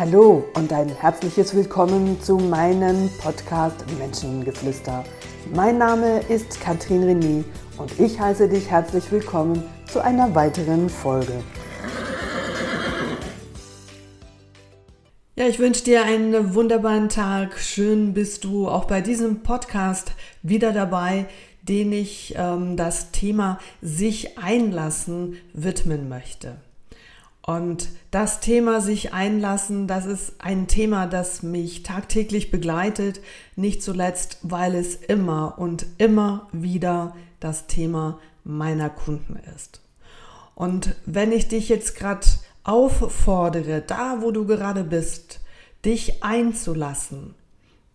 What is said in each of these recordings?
Hallo und ein herzliches Willkommen zu meinem Podcast Menschengeflüster. Mein Name ist Katrin René und ich heiße dich herzlich willkommen zu einer weiteren Folge. Ja, ich wünsche dir einen wunderbaren Tag. Schön bist du auch bei diesem Podcast wieder dabei, den ich ähm, das Thema sich einlassen widmen möchte. Und das Thema sich einlassen, das ist ein Thema, das mich tagtäglich begleitet, nicht zuletzt, weil es immer und immer wieder das Thema meiner Kunden ist. Und wenn ich dich jetzt gerade auffordere, da wo du gerade bist, dich einzulassen,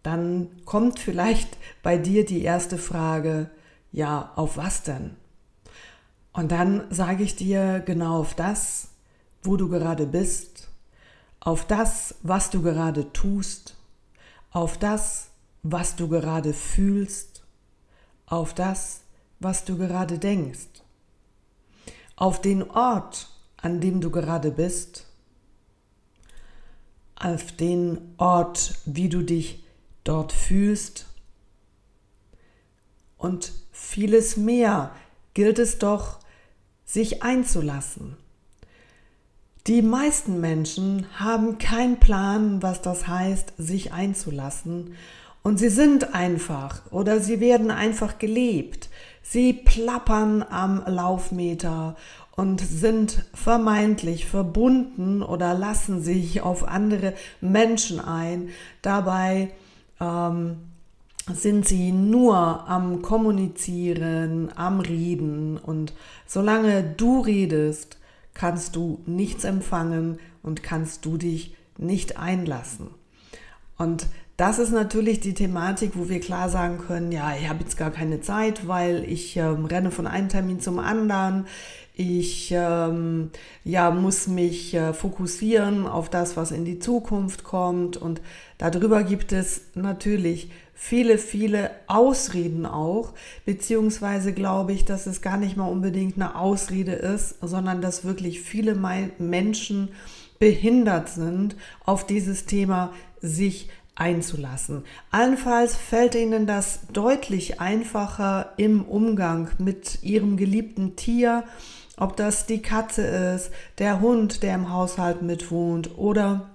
dann kommt vielleicht bei dir die erste Frage, ja, auf was denn? Und dann sage ich dir genau auf das, wo du gerade bist, auf das, was du gerade tust, auf das, was du gerade fühlst, auf das, was du gerade denkst, auf den Ort, an dem du gerade bist, auf den Ort, wie du dich dort fühlst und vieles mehr gilt es doch, sich einzulassen. Die meisten Menschen haben keinen Plan, was das heißt, sich einzulassen. Und sie sind einfach oder sie werden einfach gelebt. Sie plappern am Laufmeter und sind vermeintlich verbunden oder lassen sich auf andere Menschen ein. Dabei ähm, sind sie nur am Kommunizieren, am Reden. Und solange du redest, kannst du nichts empfangen und kannst du dich nicht einlassen. Und das ist natürlich die Thematik, wo wir klar sagen können, ja, ich habe jetzt gar keine Zeit, weil ich ähm, renne von einem Termin zum anderen. Ich ähm, ja, muss mich äh, fokussieren auf das, was in die Zukunft kommt. Und darüber gibt es natürlich viele, viele Ausreden auch, beziehungsweise glaube ich, dass es gar nicht mal unbedingt eine Ausrede ist, sondern dass wirklich viele Menschen behindert sind, auf dieses Thema sich einzulassen. Allenfalls fällt ihnen das deutlich einfacher im Umgang mit ihrem geliebten Tier, ob das die Katze ist, der Hund, der im Haushalt mitwohnt oder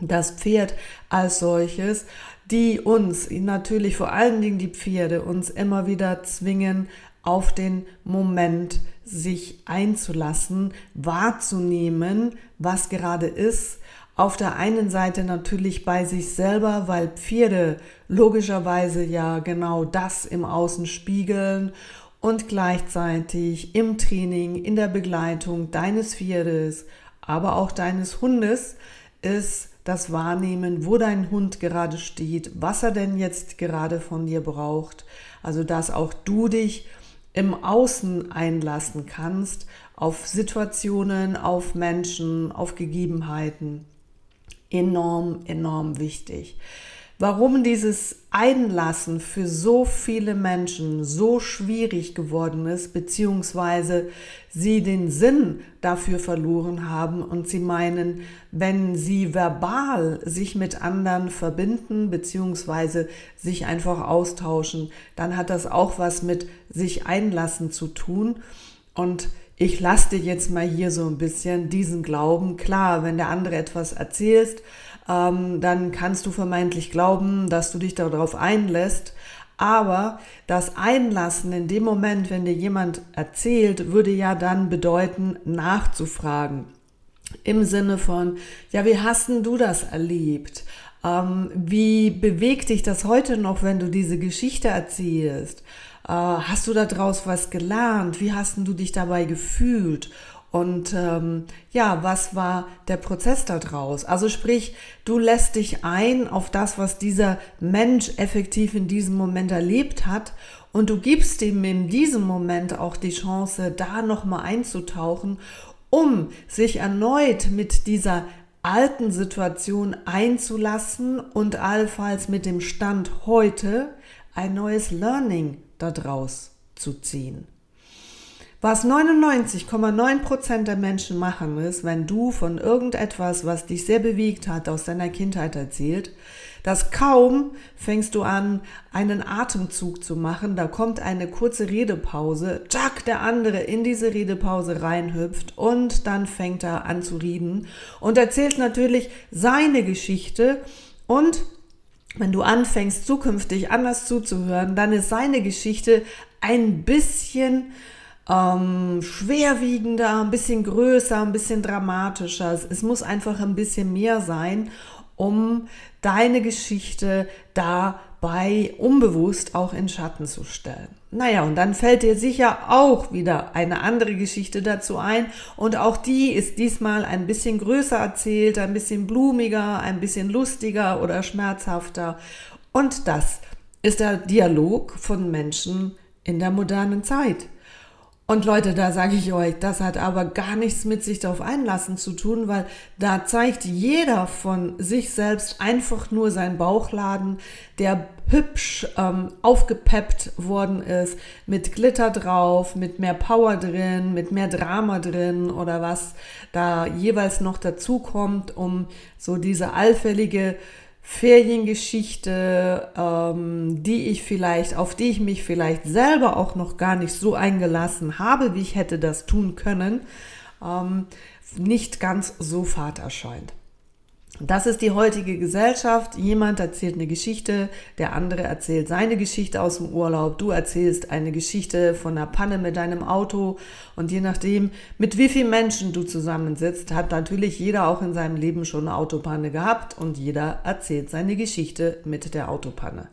das Pferd als solches, die uns, natürlich vor allen Dingen die Pferde, uns immer wieder zwingen, auf den Moment sich einzulassen, wahrzunehmen, was gerade ist. Auf der einen Seite natürlich bei sich selber, weil Pferde logischerweise ja genau das im Außen spiegeln und gleichzeitig im Training, in der Begleitung deines Pferdes, aber auch deines Hundes ist das Wahrnehmen, wo dein Hund gerade steht, was er denn jetzt gerade von dir braucht. Also dass auch du dich im Außen einlassen kannst auf Situationen, auf Menschen, auf Gegebenheiten. Enorm, enorm wichtig. Warum dieses Einlassen für so viele Menschen so schwierig geworden ist, beziehungsweise sie den Sinn dafür verloren haben und sie meinen, wenn sie verbal sich mit anderen verbinden, beziehungsweise sich einfach austauschen, dann hat das auch was mit sich einlassen zu tun. Und ich lasse dir jetzt mal hier so ein bisschen diesen Glauben. Klar, wenn der andere etwas erzählst, ähm, dann kannst du vermeintlich glauben, dass du dich darauf einlässt. Aber das Einlassen in dem Moment, wenn dir jemand erzählt, würde ja dann bedeuten, nachzufragen. Im Sinne von, ja, wie hast denn du das erlebt? Ähm, wie bewegt dich das heute noch, wenn du diese Geschichte erzählst? Äh, hast du daraus was gelernt? Wie hast denn du dich dabei gefühlt? Und ähm, ja, was war der Prozess daraus? Also sprich, du lässt dich ein auf das, was dieser Mensch effektiv in diesem Moment erlebt hat und du gibst ihm in diesem Moment auch die Chance, da nochmal einzutauchen, um sich erneut mit dieser alten Situation einzulassen und allenfalls mit dem Stand heute ein neues Learning daraus zu ziehen. Was 99,9% der Menschen machen ist, wenn du von irgendetwas, was dich sehr bewegt hat, aus deiner Kindheit erzählt, dass kaum fängst du an, einen Atemzug zu machen, da kommt eine kurze Redepause, zack, der andere in diese Redepause reinhüpft und dann fängt er an zu reden und erzählt natürlich seine Geschichte und wenn du anfängst, zukünftig anders zuzuhören, dann ist seine Geschichte ein bisschen ähm, schwerwiegender, ein bisschen größer, ein bisschen dramatischer. Es muss einfach ein bisschen mehr sein, um deine Geschichte dabei unbewusst auch in Schatten zu stellen. Naja, und dann fällt dir sicher auch wieder eine andere Geschichte dazu ein. Und auch die ist diesmal ein bisschen größer erzählt, ein bisschen blumiger, ein bisschen lustiger oder schmerzhafter. Und das ist der Dialog von Menschen in der modernen Zeit. Und Leute, da sage ich euch, das hat aber gar nichts mit sich darauf einlassen zu tun, weil da zeigt jeder von sich selbst einfach nur seinen Bauchladen, der hübsch ähm, aufgepeppt worden ist, mit Glitter drauf, mit mehr Power drin, mit mehr Drama drin oder was da jeweils noch dazu kommt, um so diese allfällige Feriengeschichte, ähm, die ich vielleicht, auf die ich mich vielleicht selber auch noch gar nicht so eingelassen habe, wie ich hätte das tun können, ähm, nicht ganz so fad erscheint. Das ist die heutige Gesellschaft. Jemand erzählt eine Geschichte, der andere erzählt seine Geschichte aus dem Urlaub. Du erzählst eine Geschichte von einer Panne mit deinem Auto. Und je nachdem, mit wie vielen Menschen du zusammensitzt, hat natürlich jeder auch in seinem Leben schon eine Autopanne gehabt und jeder erzählt seine Geschichte mit der Autopanne.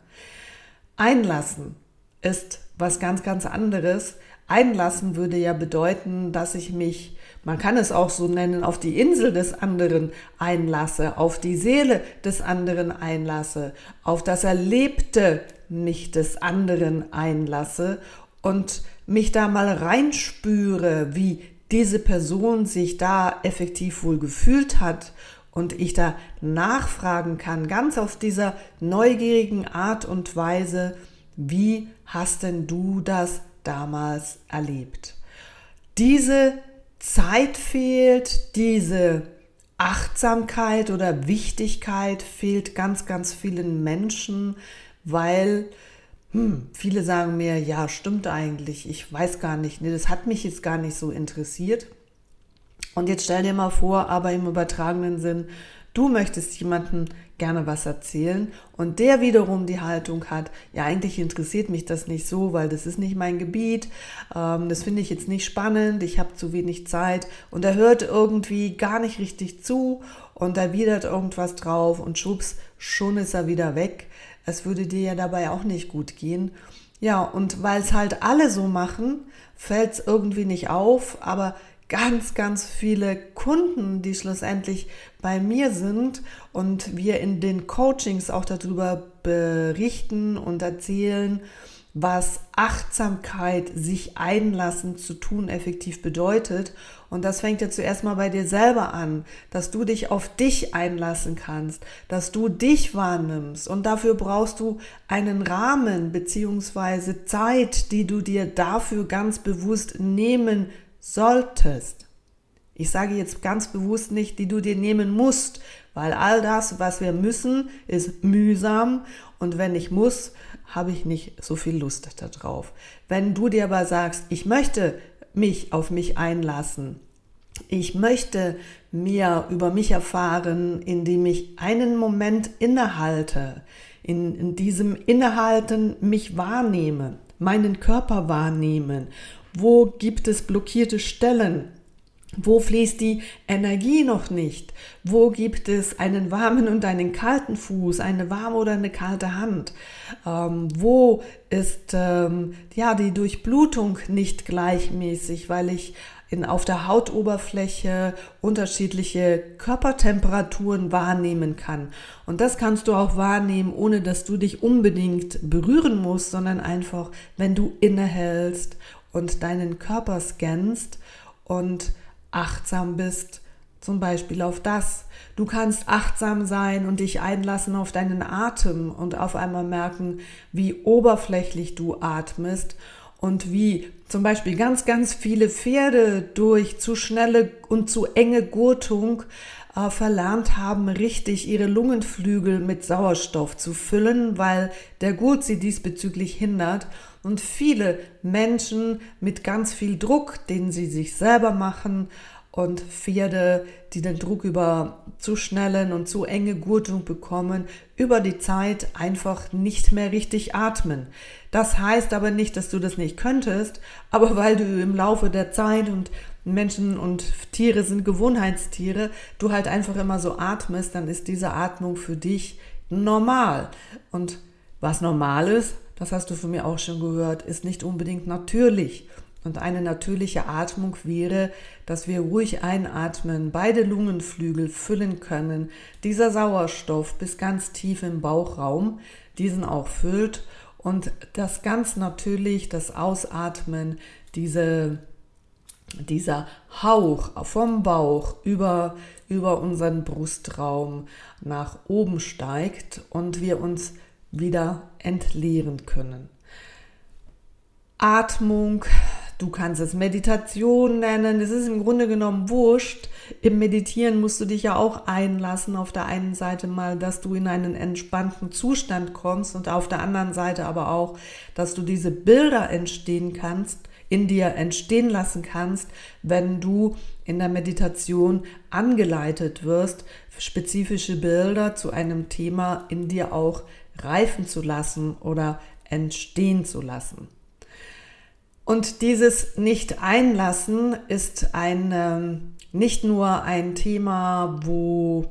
Einlassen ist was ganz, ganz anderes. Einlassen würde ja bedeuten, dass ich mich man kann es auch so nennen, auf die Insel des anderen einlasse, auf die Seele des anderen einlasse, auf das Erlebte mich des anderen einlasse und mich da mal reinspüre, wie diese Person sich da effektiv wohl gefühlt hat und ich da nachfragen kann, ganz auf dieser neugierigen Art und Weise, wie hast denn du das damals erlebt? Diese Zeit fehlt, diese Achtsamkeit oder Wichtigkeit fehlt ganz, ganz vielen Menschen, weil hm, viele sagen mir, ja, stimmt eigentlich, ich weiß gar nicht, nee, das hat mich jetzt gar nicht so interessiert. Und jetzt stell dir mal vor, aber im übertragenen Sinn, du möchtest jemanden gerne was erzählen. Und der wiederum die Haltung hat, ja eigentlich interessiert mich das nicht so, weil das ist nicht mein Gebiet, ähm, das finde ich jetzt nicht spannend, ich habe zu wenig Zeit. Und er hört irgendwie gar nicht richtig zu. Und er widert irgendwas drauf und schubs, schon ist er wieder weg. Es würde dir ja dabei auch nicht gut gehen. Ja, und weil es halt alle so machen, fällt es irgendwie nicht auf, aber ganz, ganz viele Kunden, die schlussendlich bei mir sind und wir in den Coachings auch darüber berichten und erzählen, was Achtsamkeit, sich einlassen zu tun, effektiv bedeutet. Und das fängt ja zuerst mal bei dir selber an, dass du dich auf dich einlassen kannst, dass du dich wahrnimmst. Und dafür brauchst du einen Rahmen beziehungsweise Zeit, die du dir dafür ganz bewusst nehmen solltest. Ich sage jetzt ganz bewusst nicht, die du dir nehmen musst, weil all das, was wir müssen, ist mühsam und wenn ich muss, habe ich nicht so viel Lust darauf. Wenn du dir aber sagst, ich möchte mich auf mich einlassen, ich möchte mehr über mich erfahren, indem ich einen Moment innehalte, in, in diesem Innehalten mich wahrnehme, meinen Körper wahrnehmen wo gibt es blockierte Stellen? Wo fließt die Energie noch nicht? Wo gibt es einen warmen und einen kalten Fuß, eine warme oder eine kalte Hand? Ähm, wo ist ähm, ja die Durchblutung nicht gleichmäßig, weil ich auf der Hautoberfläche unterschiedliche Körpertemperaturen wahrnehmen kann. Und das kannst du auch wahrnehmen, ohne dass du dich unbedingt berühren musst, sondern einfach, wenn du innehältst und deinen Körper scannst und achtsam bist, zum Beispiel auf das. Du kannst achtsam sein und dich einlassen auf deinen Atem und auf einmal merken, wie oberflächlich du atmest und wie zum Beispiel ganz, ganz viele Pferde durch zu schnelle und zu enge Gurtung äh, verlernt haben, richtig ihre Lungenflügel mit Sauerstoff zu füllen, weil der Gurt sie diesbezüglich hindert. Und viele Menschen mit ganz viel Druck, den sie sich selber machen, und Pferde, die den Druck über zu schnellen und zu enge Gurtung bekommen, über die Zeit einfach nicht mehr richtig atmen. Das heißt aber nicht, dass du das nicht könntest, aber weil du im Laufe der Zeit und Menschen und Tiere sind Gewohnheitstiere, du halt einfach immer so atmest, dann ist diese Atmung für dich normal. Und was normal ist, das hast du von mir auch schon gehört, ist nicht unbedingt natürlich. Und eine natürliche Atmung wäre, dass wir ruhig einatmen, beide Lungenflügel füllen können, dieser Sauerstoff bis ganz tief im Bauchraum diesen auch füllt und das ganz natürlich, das Ausatmen, diese, dieser Hauch vom Bauch über, über unseren Brustraum nach oben steigt und wir uns wieder entleeren können. Atmung Du kannst es Meditation nennen. Es ist im Grunde genommen wurscht. Im Meditieren musst du dich ja auch einlassen. Auf der einen Seite mal, dass du in einen entspannten Zustand kommst und auf der anderen Seite aber auch, dass du diese Bilder entstehen kannst, in dir entstehen lassen kannst, wenn du in der Meditation angeleitet wirst, spezifische Bilder zu einem Thema in dir auch reifen zu lassen oder entstehen zu lassen. Und dieses Nicht-Einlassen ist ein, ähm, nicht nur ein Thema, wo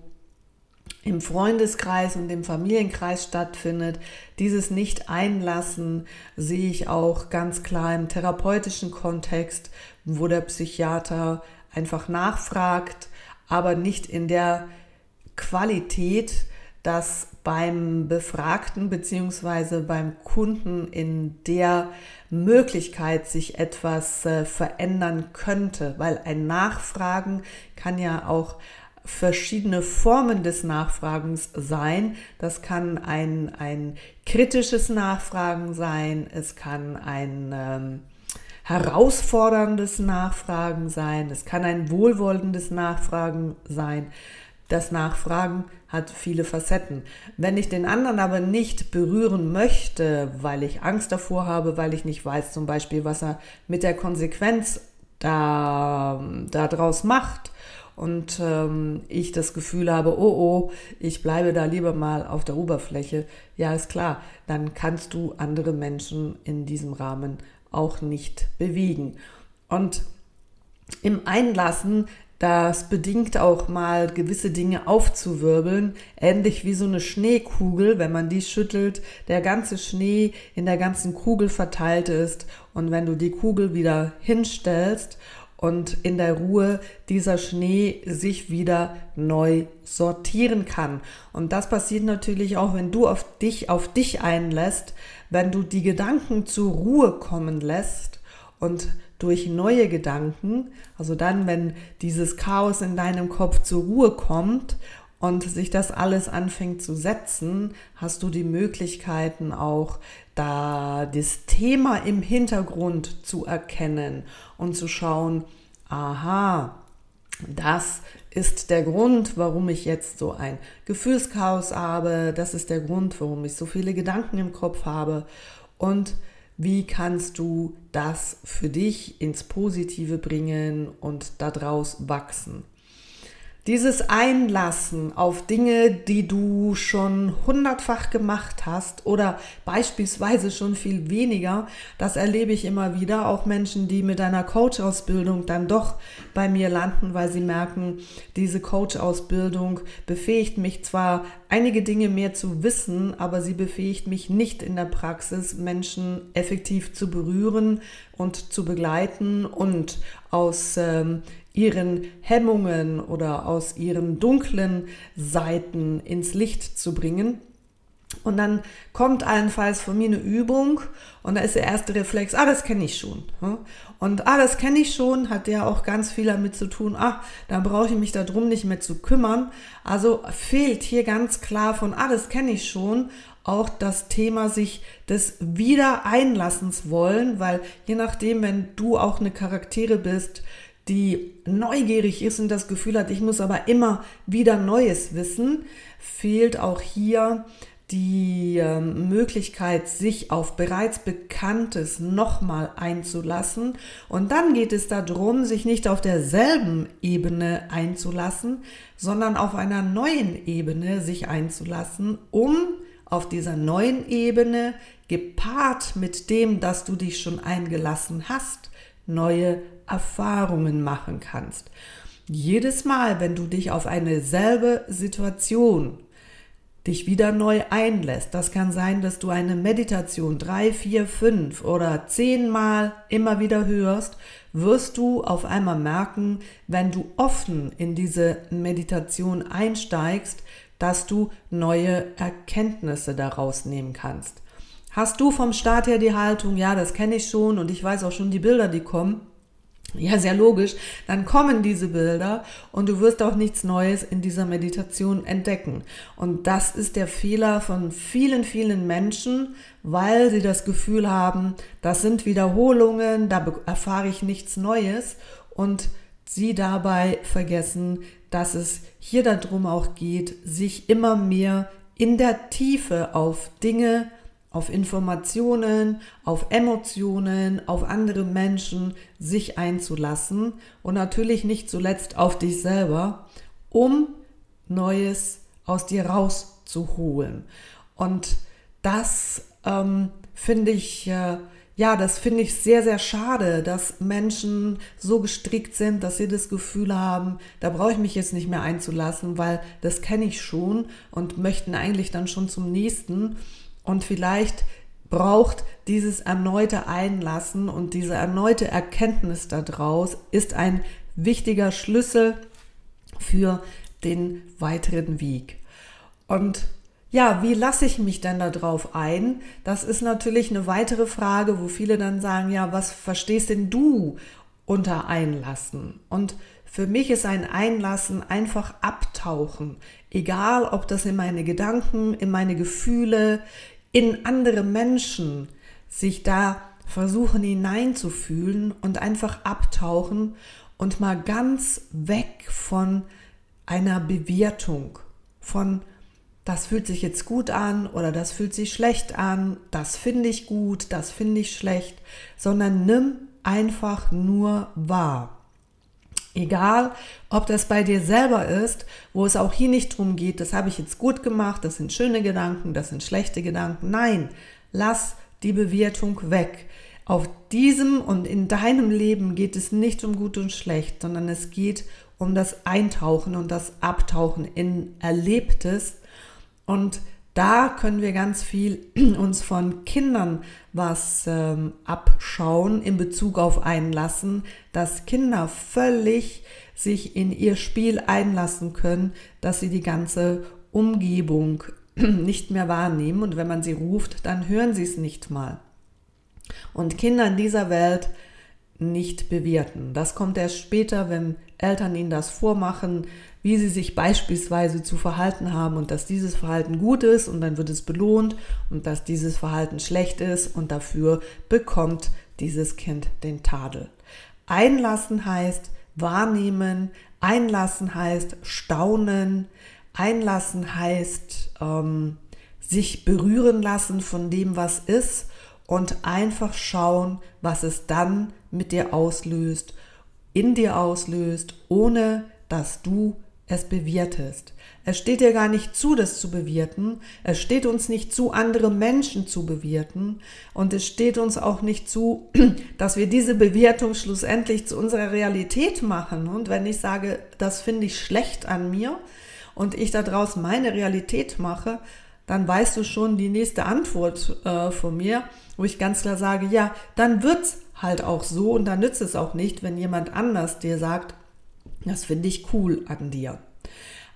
im Freundeskreis und im Familienkreis stattfindet. Dieses Nicht-Einlassen sehe ich auch ganz klar im therapeutischen Kontext, wo der Psychiater einfach nachfragt, aber nicht in der Qualität, dass beim Befragten bzw. beim Kunden in der Möglichkeit sich etwas äh, verändern könnte, weil ein Nachfragen kann ja auch verschiedene Formen des Nachfragens sein. Das kann ein, ein kritisches Nachfragen sein, es kann ein ähm, herausforderndes Nachfragen sein, es kann ein wohlwollendes Nachfragen sein. Das Nachfragen hat viele Facetten. Wenn ich den anderen aber nicht berühren möchte, weil ich Angst davor habe, weil ich nicht weiß zum Beispiel, was er mit der Konsequenz da, daraus macht und ähm, ich das Gefühl habe, oh oh, ich bleibe da lieber mal auf der Oberfläche, ja ist klar, dann kannst du andere Menschen in diesem Rahmen auch nicht bewegen. Und im Einlassen das bedingt auch mal gewisse Dinge aufzuwirbeln, ähnlich wie so eine Schneekugel, wenn man die schüttelt, der ganze Schnee in der ganzen Kugel verteilt ist und wenn du die Kugel wieder hinstellst und in der Ruhe dieser Schnee sich wieder neu sortieren kann. Und das passiert natürlich auch, wenn du auf dich, auf dich einlässt, wenn du die Gedanken zur Ruhe kommen lässt und durch neue Gedanken, also dann, wenn dieses Chaos in deinem Kopf zur Ruhe kommt und sich das alles anfängt zu setzen, hast du die Möglichkeiten auch, da das Thema im Hintergrund zu erkennen und zu schauen, aha, das ist der Grund, warum ich jetzt so ein Gefühlschaos habe, das ist der Grund, warum ich so viele Gedanken im Kopf habe. Und wie kannst du das für dich ins Positive bringen und daraus wachsen? Dieses Einlassen auf Dinge, die du schon hundertfach gemacht hast oder beispielsweise schon viel weniger, das erlebe ich immer wieder. Auch Menschen, die mit einer Coach-Ausbildung dann doch bei mir landen, weil sie merken, diese Coach-Ausbildung befähigt mich zwar, einige Dinge mehr zu wissen, aber sie befähigt mich nicht in der Praxis, Menschen effektiv zu berühren und zu begleiten und aus ähm, ihren Hemmungen oder aus ihren dunklen Seiten ins Licht zu bringen. Und dann kommt allenfalls von mir eine Übung und da ist der erste Reflex, ah, das kenne ich schon. Und ah, das kenne ich schon, hat ja auch ganz viel damit zu tun, ah, da brauche ich mich darum nicht mehr zu kümmern. Also fehlt hier ganz klar von, ah, das kenne ich schon, auch das Thema sich des Wiedereinlassens wollen, weil je nachdem, wenn du auch eine Charaktere bist, die neugierig ist und das Gefühl hat, ich muss aber immer wieder Neues wissen, fehlt auch hier die äh, Möglichkeit, sich auf bereits Bekanntes nochmal einzulassen. Und dann geht es darum, sich nicht auf derselben Ebene einzulassen, sondern auf einer neuen Ebene sich einzulassen, um auf dieser neuen Ebene, gepaart mit dem, dass du dich schon eingelassen hast, neue Erfahrungen machen kannst. Jedes Mal, wenn du dich auf eine selbe Situation dich wieder neu einlässt. Das kann sein, dass du eine Meditation drei, vier, fünf oder zehnmal immer wieder hörst, wirst du auf einmal merken, wenn du offen in diese Meditation einsteigst, dass du neue Erkenntnisse daraus nehmen kannst. Hast du vom Start her die Haltung, ja, das kenne ich schon und ich weiß auch schon die Bilder, die kommen, ja, sehr logisch. Dann kommen diese Bilder und du wirst auch nichts Neues in dieser Meditation entdecken. Und das ist der Fehler von vielen, vielen Menschen, weil sie das Gefühl haben, das sind Wiederholungen, da erfahre ich nichts Neues und sie dabei vergessen, dass es hier darum auch geht, sich immer mehr in der Tiefe auf Dinge auf Informationen, auf Emotionen, auf andere Menschen sich einzulassen und natürlich nicht zuletzt auf dich selber, um Neues aus dir rauszuholen. Und das ähm, finde ich, äh, ja, das finde ich sehr, sehr schade, dass Menschen so gestrickt sind, dass sie das Gefühl haben, da brauche ich mich jetzt nicht mehr einzulassen, weil das kenne ich schon und möchten eigentlich dann schon zum nächsten. Und vielleicht braucht dieses erneute Einlassen und diese erneute Erkenntnis daraus ist ein wichtiger Schlüssel für den weiteren Weg. Und ja, wie lasse ich mich denn darauf ein? Das ist natürlich eine weitere Frage, wo viele dann sagen, ja, was verstehst denn du unter Einlassen? Und für mich ist ein Einlassen einfach abtauchen, egal ob das in meine Gedanken, in meine Gefühle, in andere Menschen, sich da versuchen hineinzufühlen und einfach abtauchen und mal ganz weg von einer Bewertung, von das fühlt sich jetzt gut an oder das fühlt sich schlecht an, das finde ich gut, das finde ich schlecht, sondern nimm einfach nur wahr. Egal, ob das bei dir selber ist, wo es auch hier nicht drum geht, das habe ich jetzt gut gemacht, das sind schöne Gedanken, das sind schlechte Gedanken. Nein, lass die Bewertung weg. Auf diesem und in deinem Leben geht es nicht um gut und schlecht, sondern es geht um das Eintauchen und das Abtauchen in Erlebtes. Und da können wir ganz viel uns von Kindern was ähm, abschauen in Bezug auf Einlassen, dass Kinder völlig sich in ihr Spiel einlassen können, dass sie die ganze Umgebung nicht mehr wahrnehmen und wenn man sie ruft, dann hören sie es nicht mal. Und Kinder in dieser Welt nicht bewerten. Das kommt erst später, wenn Eltern ihnen das vormachen, wie sie sich beispielsweise zu verhalten haben und dass dieses Verhalten gut ist und dann wird es belohnt und dass dieses Verhalten schlecht ist und dafür bekommt dieses Kind den Tadel. Einlassen heißt wahrnehmen, einlassen heißt staunen, einlassen heißt ähm, sich berühren lassen von dem, was ist und einfach schauen, was es dann mit dir auslöst, in dir auslöst, ohne dass du es bewertest. Es steht dir gar nicht zu, das zu bewerten. Es steht uns nicht zu, andere Menschen zu bewerten. Und es steht uns auch nicht zu, dass wir diese Bewertung schlussendlich zu unserer Realität machen. Und wenn ich sage, das finde ich schlecht an mir und ich daraus meine Realität mache, dann weißt du schon die nächste Antwort äh, von mir, wo ich ganz klar sage, ja, dann wird's halt auch so und dann nützt es auch nicht, wenn jemand anders dir sagt, das finde ich cool an dir.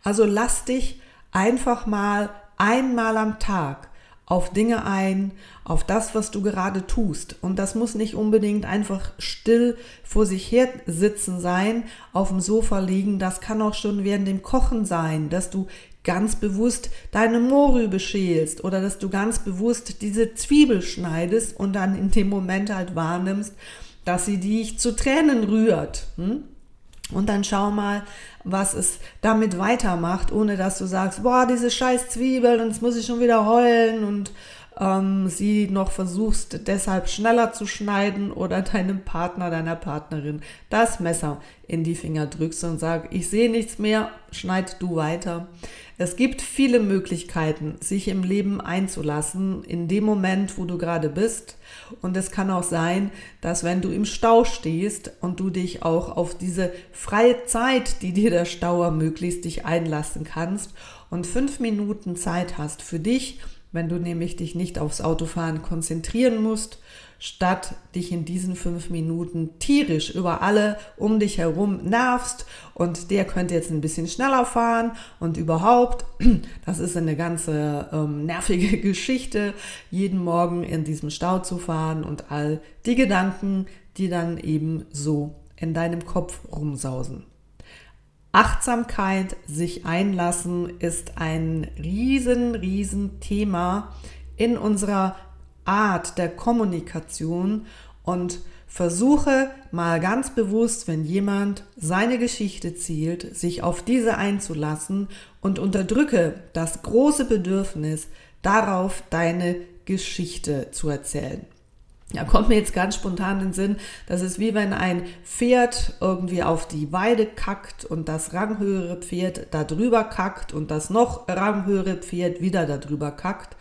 Also lass dich einfach mal einmal am Tag auf Dinge ein, auf das, was du gerade tust. Und das muss nicht unbedingt einfach still vor sich her sitzen sein, auf dem Sofa liegen. Das kann auch schon während dem Kochen sein, dass du ganz bewusst deine Mohrrübe schälst oder dass du ganz bewusst diese Zwiebel schneidest und dann in dem Moment halt wahrnimmst, dass sie dich zu Tränen rührt. Hm? Und dann schau mal, was es damit weitermacht, ohne dass du sagst, boah, diese scheiß Zwiebel, und jetzt muss ich schon wieder heulen und ähm, sie noch versuchst, deshalb schneller zu schneiden oder deinem Partner, deiner Partnerin das Messer in die Finger drückst und sag, ich sehe nichts mehr, schneid du weiter. Es gibt viele Möglichkeiten, sich im Leben einzulassen, in dem Moment, wo du gerade bist. Und es kann auch sein, dass wenn du im Stau stehst und du dich auch auf diese freie Zeit, die dir der Stau ermöglicht, dich einlassen kannst und fünf Minuten Zeit hast für dich, wenn du nämlich dich nicht aufs Autofahren konzentrieren musst, statt dich in diesen fünf Minuten tierisch über alle um dich herum nervst und der könnte jetzt ein bisschen schneller fahren und überhaupt, das ist eine ganze ähm, nervige Geschichte, jeden Morgen in diesem Stau zu fahren und all die Gedanken, die dann eben so in deinem Kopf rumsausen. Achtsamkeit, sich einlassen, ist ein riesen, riesen Thema in unserer Art der Kommunikation und versuche mal ganz bewusst, wenn jemand seine Geschichte zielt, sich auf diese einzulassen und unterdrücke das große Bedürfnis darauf, deine Geschichte zu erzählen. Da kommt mir jetzt ganz spontan in den Sinn, das ist wie wenn ein Pferd irgendwie auf die Weide kackt und das ranghöhere Pferd da drüber kackt und das noch ranghöhere Pferd wieder da drüber kackt.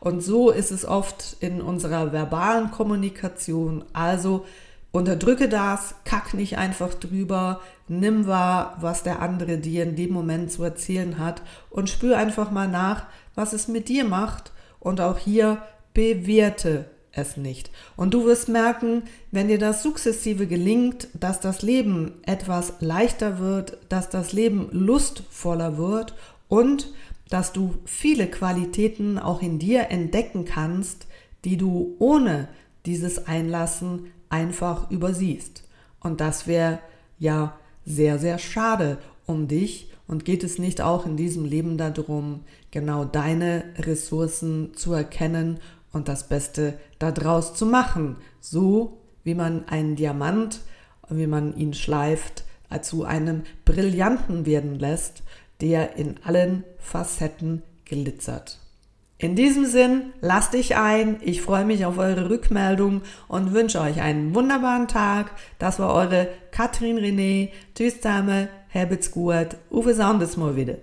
Und so ist es oft in unserer verbalen Kommunikation. Also unterdrücke das, kack nicht einfach drüber, nimm wahr, was der andere dir in dem Moment zu erzählen hat und spür einfach mal nach, was es mit dir macht und auch hier bewerte es nicht. Und du wirst merken, wenn dir das sukzessive gelingt, dass das Leben etwas leichter wird, dass das Leben lustvoller wird und dass du viele Qualitäten auch in dir entdecken kannst, die du ohne dieses Einlassen einfach übersiehst. Und das wäre ja sehr, sehr schade um dich. Und geht es nicht auch in diesem Leben darum, genau deine Ressourcen zu erkennen und das Beste daraus zu machen. So wie man einen Diamant, wie man ihn schleift, zu einem Brillanten werden lässt, der in allen Facetten glitzert. In diesem Sinn, lasst dich ein. Ich freue mich auf eure Rückmeldung und wünsche euch einen wunderbaren Tag. Das war eure Katrin René. Tschüss zusammen, habt's gut. Uwe Sandes mal wieder.